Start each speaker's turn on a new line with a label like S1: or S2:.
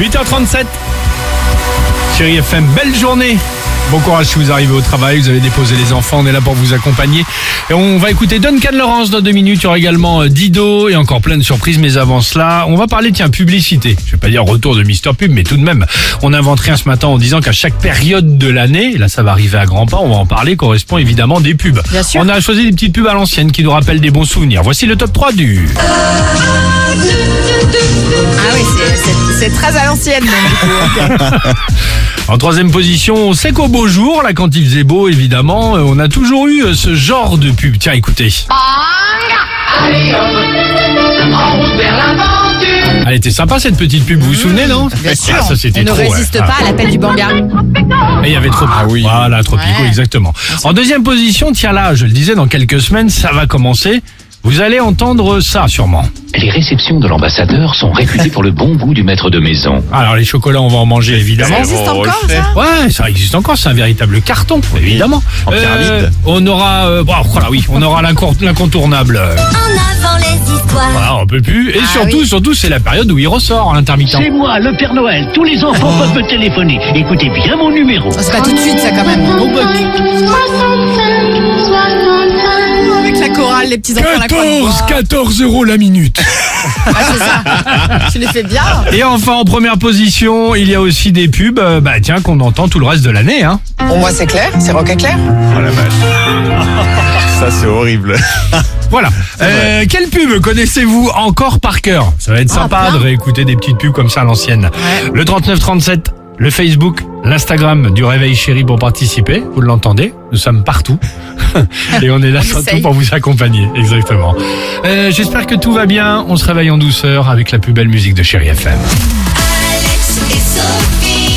S1: 8h37. Chérie FM, belle journée. Bon courage si vous arrivez au travail, vous avez déposé les enfants, on est là pour vous accompagner. Et on va écouter Duncan Lawrence dans deux minutes, il y aura également euh, Dido et encore plein de surprises, mais avant cela, on va parler, tiens, publicité. Je vais pas dire retour de Mister Pub, mais tout de même, on invente rien ce matin en disant qu'à chaque période de l'année, là ça va arriver à grands pas, on va en parler, correspond évidemment des pubs.
S2: Bien sûr.
S1: On a choisi des petites pubs à l'ancienne qui nous rappellent des bons souvenirs. Voici le top 3 du...
S2: Ah l'ancienne.
S1: En troisième position, on sait qu'au beau jour, là quand il faisait beau évidemment, euh, on a toujours eu euh, ce genre de pub. Tiens, écoutez. Elle était sympa cette petite pub, vous vous souvenez non
S2: Bien sûr.
S1: Ah, ça c'était
S2: On ne
S1: trop.
S2: résiste
S1: ouais.
S2: pas à l'appel du banga.
S1: Et il y avait trop. Ah oui. Voilà, Tropico
S2: Ouais.
S1: exactement. En deuxième position, tiens là, je le disais, dans quelques semaines, ça va commencer. Vous allez entendre ça sûrement.
S3: Les réceptions de l'ambassadeur sont réputées pour le bon goût du maître de maison.
S1: Alors les chocolats, on va en manger évidemment.
S2: Ça existe encore, ça?
S1: Ouais, ça existe encore, c'est un véritable carton, évidemment.
S4: En pyramide.
S1: on aura, euh, bon, voilà, oui, on aura l'incontournable. euh,
S5: En avant les histoires.
S1: Voilà, on peut plus. Et
S2: Ah
S1: surtout,
S2: oui.
S1: surtout, c'est la période où il ressort, l'intermittent.
S6: C'est moi, le Père Noël. Tous les enfants peuvent me téléphoner. Écoutez bien mon numéro.
S2: Oh, C'est pas tout de suite, ça, quand même. Les petits enfants à la croix de
S1: 14,
S2: bois.
S1: 14 euros la minute.
S2: Ah, c'est ça. Tu les fais bien.
S1: Et enfin, en première position, il y a aussi des pubs, euh, bah tiens, qu'on entend tout le reste de l'année, hein.
S7: Pour moi, c'est clair, c'est Rock Clair.
S4: Oh la vache. Ça c'est horrible.
S1: Voilà. Euh, quelle pub connaissez-vous encore par cœur? Ça va être
S2: Ah,
S1: sympa de réécouter des petites pubs comme ça à l'ancienne.
S2: Ouais.
S1: Le 3937, le Facebook, l'Instagram du Réveil Chéri pour participer. Vous l'entendez? Nous sommes partout. Et on est là
S2: On
S1: surtout
S2: essaye.
S1: pour vous accompagner. Exactement. Euh, J'espère que tout va bien. On se réveille en douceur avec la plus belle musique de Chéri FM.
S5: Alex et Sophie.